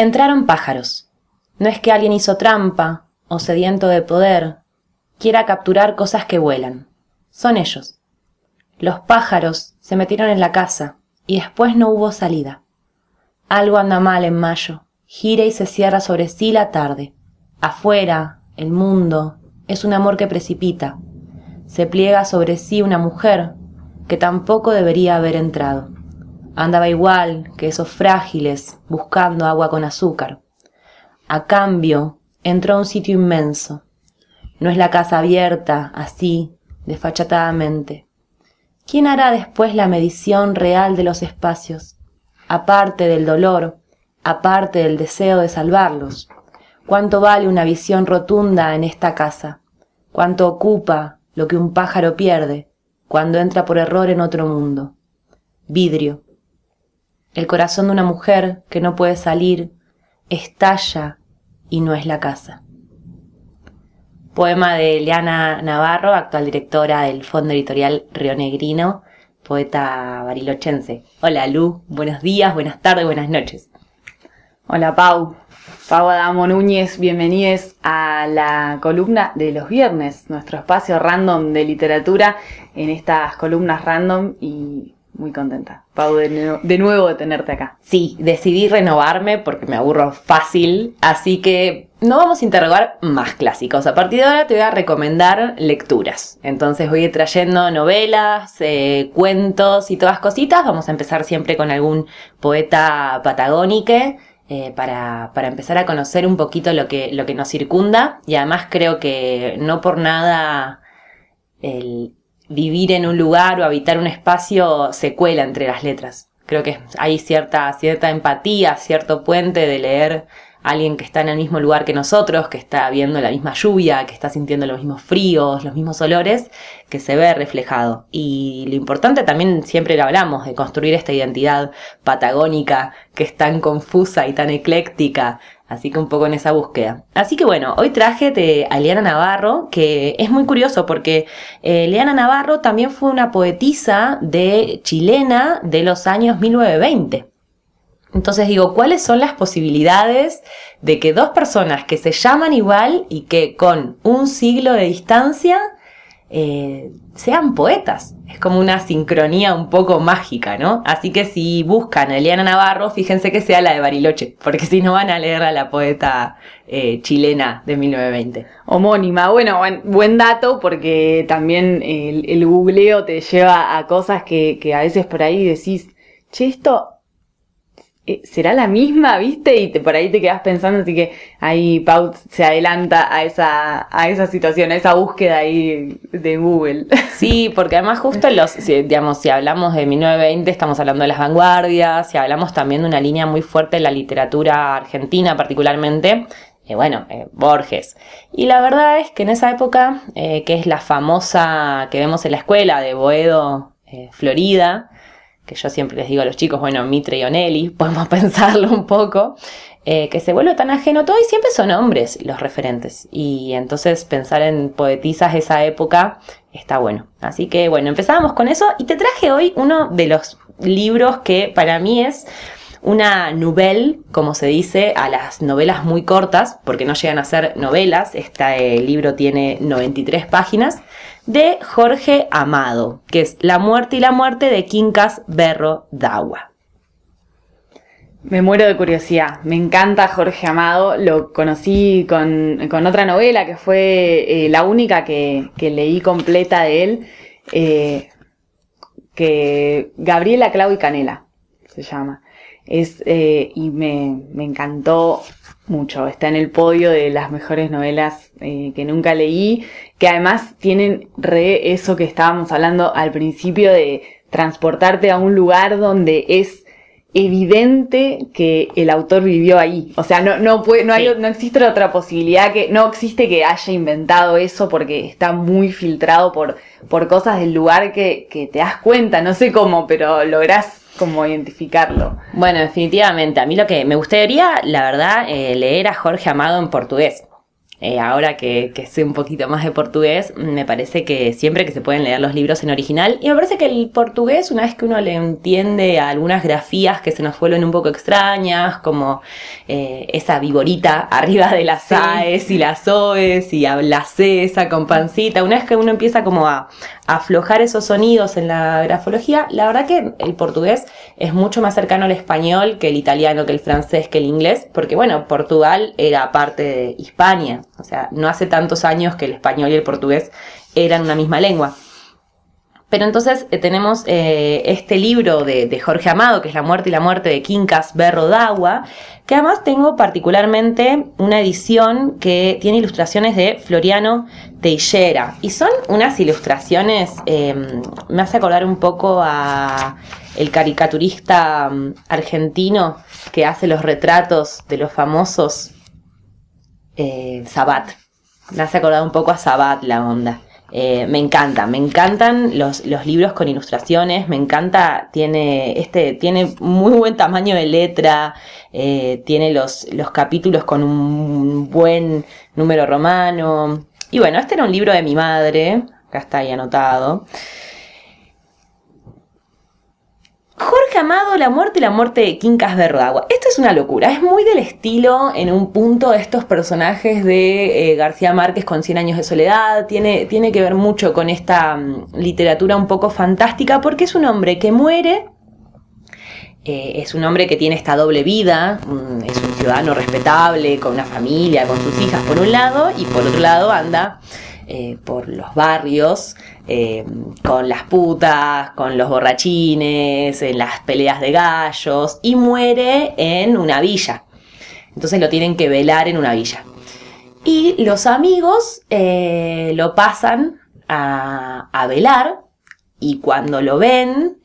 Entraron pájaros. No es que alguien hizo trampa o sediento de poder quiera capturar cosas que vuelan. Son ellos. Los pájaros se metieron en la casa y después no hubo salida. Algo anda mal en mayo. Gira y se cierra sobre sí la tarde. Afuera, el mundo, es un amor que precipita. Se pliega sobre sí una mujer que tampoco debería haber entrado. Andaba igual que esos frágiles buscando agua con azúcar. A cambio, entró a un sitio inmenso. No es la casa abierta, así, desfachatadamente. ¿Quién hará después la medición real de los espacios? Aparte del dolor, aparte del deseo de salvarlos. ¿Cuánto vale una visión rotunda en esta casa? ¿Cuánto ocupa lo que un pájaro pierde cuando entra por error en otro mundo? Vidrio, el corazón de una mujer que no puede salir estalla y no es la casa. Poema de Leana Navarro, actual directora del Fondo Editorial Río Negrino, poeta barilochense. Hola Lu, buenos días, buenas tardes, buenas noches. Hola Pau, Pau Adamo Núñez, bienvenidos a la columna de los viernes, nuestro espacio random de literatura en estas columnas random y muy contenta, Pau, de, nuevo de tenerte acá. Sí, decidí renovarme porque me aburro fácil, así que no vamos a interrogar más clásicos. A partir de ahora te voy a recomendar lecturas. Entonces voy a ir trayendo novelas, eh, cuentos y todas cositas. Vamos a empezar siempre con algún poeta patagónico. Eh, para, para, empezar a conocer un poquito lo que, lo que nos circunda y además creo que no por nada el, vivir en un lugar o habitar un espacio se cuela entre las letras. Creo que hay cierta, cierta empatía, cierto puente de leer alguien que está en el mismo lugar que nosotros, que está viendo la misma lluvia, que está sintiendo los mismos fríos, los mismos olores, que se ve reflejado. Y lo importante también siempre lo hablamos, de construir esta identidad patagónica que es tan confusa y tan ecléctica. Así que un poco en esa búsqueda. Así que bueno, hoy traje de a Navarro, que es muy curioso porque eh, Navarro también fue una poetisa de chilena de los años 1920. Entonces digo, ¿cuáles son las posibilidades de que dos personas que se llaman igual y que con un siglo de distancia eh, sean poetas? Es como una sincronía un poco mágica, ¿no? Así que si buscan a Eliana Navarro, fíjense que sea la de Bariloche, porque si no van a leer a la poeta eh, chilena de 1920. Homónima, bueno, buen, dato porque también el, googleo te lleva a cosas que, que a veces por ahí decís, che, esto ¿será la misma, viste? Y te, por ahí te quedas pensando, así que ahí Pau se adelanta a esa, a esa situación, a esa búsqueda ahí de Google. Sí, porque además justo los, digamos, si hablamos de 1920 estamos hablando de las vanguardias, si hablamos también de una línea muy fuerte en la literatura argentina particularmente, eh, bueno, eh, Borges. Y la verdad es que en esa época, que es la famosa que vemos en la escuela de Boedo, Florida, que yo siempre les digo a los chicos, bueno, Mitre y Onelli, podemos pensarlo un poco, eh, que se vuelve tan ajeno todo y siempre son hombres los referentes. Y entonces pensar en poetisas de esa época está bueno. Así que bueno, empezábamos con eso y te traje hoy uno de los libros que para mí es una nouvelle, como se dice, a las novelas muy cortas, porque no llegan a ser novelas. Este libro tiene 93 páginas de Jorge Amado, que es La muerte y la muerte de Quincas Berro Dagua. Me muero de curiosidad, me encanta Jorge Amado, lo conocí con, otra novela que fue eh, la única que, leí completa de él, eh, que Gabriela, Clau y Canela se llama. Es, eh, y me, me, encantó mucho. Está en el podio de las mejores novelas eh, que nunca leí, que además tienen re eso que estábamos hablando al principio de transportarte a un lugar donde es evidente que el autor vivió ahí. O sea, no, no, puede, no, hay, no existe otra posibilidad que, no existe que haya inventado eso porque está muy filtrado por, por cosas del lugar que, que te das cuenta, no sé cómo, pero lográs como identificarlo. Bueno, definitivamente. A mí lo que me gustaría, la verdad, eh, leer a Jorge Amado en portugués. Eh, ahora que, que, sé un poquito más de portugués, me parece que siempre que se pueden leer los libros en original, y me parece que el portugués, una vez que uno le entiende algunas grafías que se nos vuelven un poco extrañas, como eh, esa viborita arriba de las AES y las OES y la C esa con pancita, una vez que uno empieza como a, aflojar esos sonidos en la grafología, la verdad que el portugués es mucho más cercano al español que el italiano, que el francés, que el inglés, porque bueno, Portugal era parte de Hispania, o sea, no hace tantos años que el español y el portugués eran una misma lengua. Pero entonces eh, tenemos eh, este libro de, Jorge Amado, que es La muerte y la muerte de Quincas Berro d'Agua, que además tengo particularmente una edición que tiene ilustraciones de Floriano Teixeira. Y son unas ilustraciones, em, me hace acordar un poco a el caricaturista mm, argentino que hace los retratos de los famosos eh, Sabat. Me hace acordar un poco a Sabat la onda. Eh, me encanta, me encantan los, libros con ilustraciones, me encanta, tiene, este, tiene muy buen tamaño de letra, eh, tiene los, los capítulos con un buen número romano. Y bueno, este era un libro de mi madre, acá está ahí anotado. Jorge Amado, La muerte y la muerte de Quincas Verdagua. Es una locura, es muy del estilo en un punto de estos personajes de eh, García Márquez con Cien años de soledad, tiene, tiene que ver mucho con esta mm, literatura un poco fantástica porque es un hombre que muere, eh, es un hombre que tiene esta doble vida, es un ciudadano respetable, con una familia, con sus hijas por un lado, y por otro lado anda eh, por los barrios, eh, con las putas, con los borrachines, en las peleas de gallos, y muere en una villa. Entonces lo tienen que velar en una villa. Y los amigos eh, lo pasan a, velar y cuando lo ven,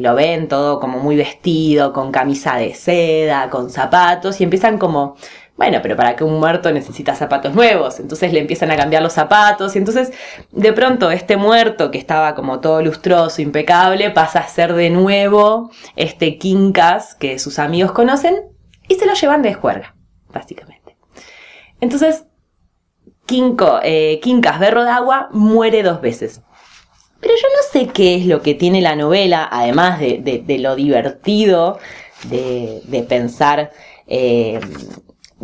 lo ven todo como muy vestido, con camisa de seda, con zapatos, y empiezan como bueno, pero para que un muerto necesita zapatos nuevos, entonces le empiezan a cambiar los zapatos y entonces de pronto este muerto que estaba como todo lustroso, impecable, pasa a ser de nuevo este Quincas que sus amigos conocen y se lo llevan de juerga, básicamente. Entonces, Quinco, eh, Quincas Berro de Agua muere dos veces. Pero yo no sé qué es lo que tiene la novela, además de, lo divertido de, pensar eh,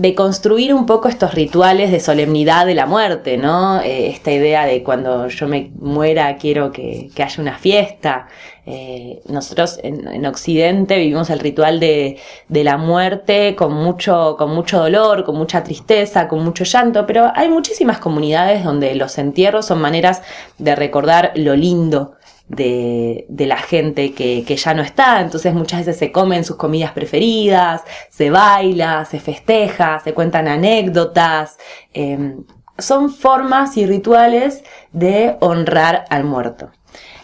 de construir un poco estos rituales de solemnidad de la muerte, ¿no? Eh, esta idea de cuando yo me muera quiero que, haya una fiesta. Eh, nosotros en, Occidente vivimos el ritual de, de, la muerte con mucho, con mucho dolor, con mucha tristeza, con mucho llanto, pero hay muchísimas comunidades donde los entierros son maneras de recordar lo lindo de, la gente que, ya no está, entonces muchas veces se comen sus comidas preferidas, se baila, se festeja, se cuentan anécdotas, em, son formas y rituales de honrar al muerto.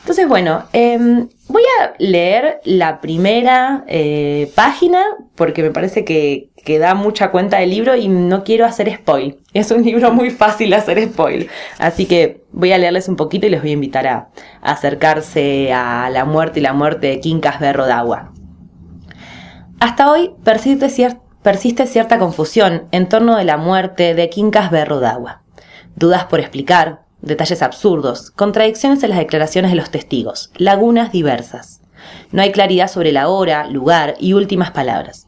Entonces, bueno, em, voy a leer la primera eh, página porque me parece que, que, da mucha cuenta del libro y no quiero hacer spoil. Es un libro muy fácil hacer spoil. Así que voy a leerles un poquito y les voy a invitar a, acercarse a la muerte y la muerte de Quincas Berro Agua. Hasta hoy persiste, persiste cierta confusión en torno de la muerte de Quincas Berro Agua. Dudas por explicar, detalles absurdos, contradicciones en las declaraciones de los testigos, lagunas diversas. No hay claridad sobre la hora, lugar y últimas palabras.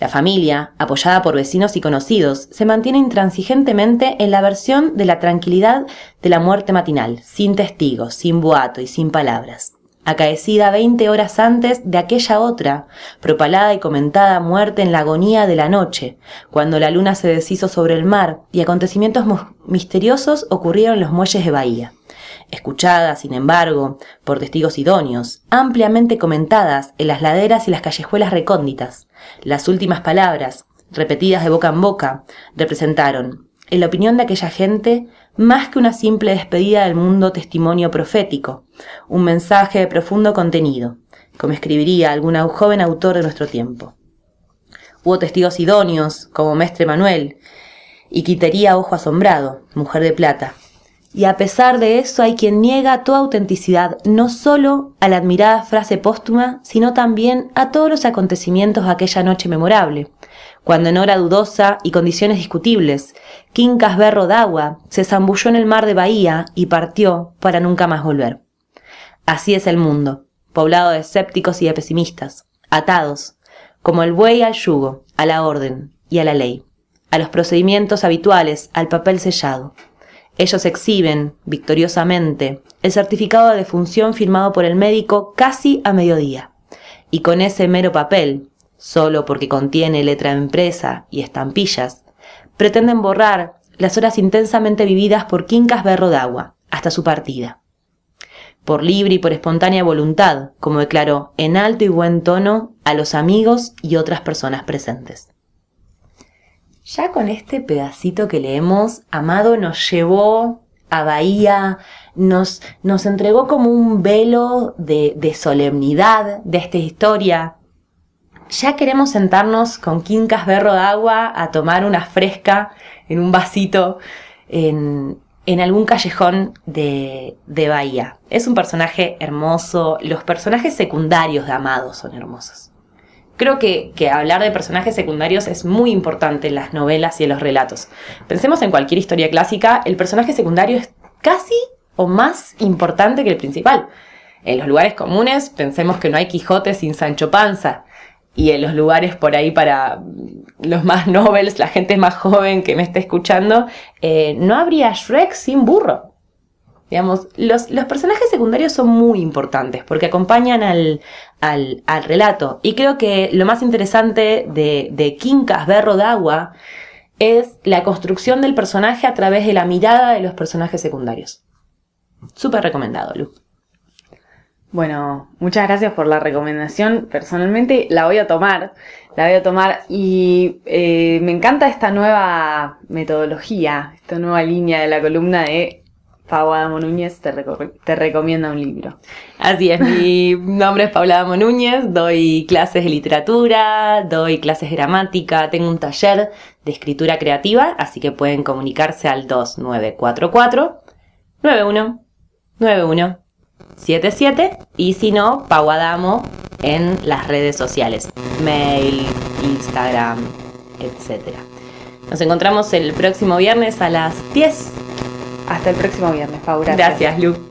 La familia, apoyada por vecinos y conocidos, se mantiene intransigentemente en la versión de la tranquilidad de la muerte matinal, sin testigos, sin boato y sin palabras acaecida veinte horas antes de aquella otra, propalada y comentada muerte en la agonía de la noche, cuando la luna se deshizo sobre el mar y acontecimientos misteriosos ocurrieron en los muelles de Bahía. Escuchadas, sin embargo, por testigos idóneos, ampliamente comentadas en las laderas y las callejuelas recónditas. Las últimas palabras, repetidas de boca en boca, representaron, en la opinión de aquella gente, más que una simple despedida del mundo testimonio profético, un mensaje de profundo contenido, como escribiría algún joven autor de nuestro tiempo. Hubo testigos idóneos, como Mestre Manuel, y Quitería Ojo Asombrado, Mujer de Plata. Y a pesar de eso hay quien niega toda autenticidad no solo a la admirada frase póstuma, sino también a todos los acontecimientos de aquella noche memorable, cuando en hora dudosa y condiciones discutibles, Quincas Berro d'Agua se zambulló en el mar de Bahía y partió para nunca más volver. Así es el mundo, poblado de escépticos y de pesimistas, atados, como el buey al yugo, a la orden y a la ley, a los procedimientos habituales, al papel sellado. Ellos exhiben, victoriosamente, el certificado de defunción firmado por el médico casi a mediodía. Y con ese mero papel, solo porque contiene letra de empresa y estampillas, pretenden borrar las horas intensamente vividas por Quincas Berro Agua hasta su partida. Por libre y por espontánea voluntad, como declaró en alto y buen tono a los amigos y otras personas presentes. Ya con este pedacito que leemos, Amado nos llevó a Bahía, nos, nos entregó como un velo de, de solemnidad de esta historia, ya queremos sentarnos con quincas berro de agua a tomar una fresca en un vasito en, en algún callejón de, de, Bahía. Es un personaje hermoso, los personajes secundarios de Amado son hermosos. Creo que, que hablar de personajes secundarios es muy importante en las novelas y en los relatos. Pensemos en cualquier historia clásica, el personaje secundario es casi o más importante que el principal. En los lugares comunes pensemos que no hay Quijote sin Sancho Panza y en los lugares por ahí para los más nobles, la gente más joven que me esté escuchando, eh, no habría Shrek sin burro. Digamos, los, los, personajes secundarios son muy importantes porque acompañan al, al, al relato. Y creo que lo más interesante de, de Quincas Berro de Agua es la construcción del personaje a través de la mirada de los personajes secundarios. Súper recomendado, Lu. Bueno, muchas gracias por la recomendación. Personalmente la voy a tomar, la voy a tomar y eh, me encanta esta nueva metodología, esta nueva línea de la columna de Paula Adamo Núñez te, te, recomienda un libro. Así es, mi nombre es Paula Adamo Núñez, doy clases de literatura, doy clases de gramática, tengo un taller de escritura creativa, así que pueden comunicarse al 2944 91 91 77 y si no, Paguadamo en las redes sociales, mail, Instagram, etc. Nos encontramos el próximo viernes a las 10. Hasta el próximo viernes, Pau. Gracias, Lu.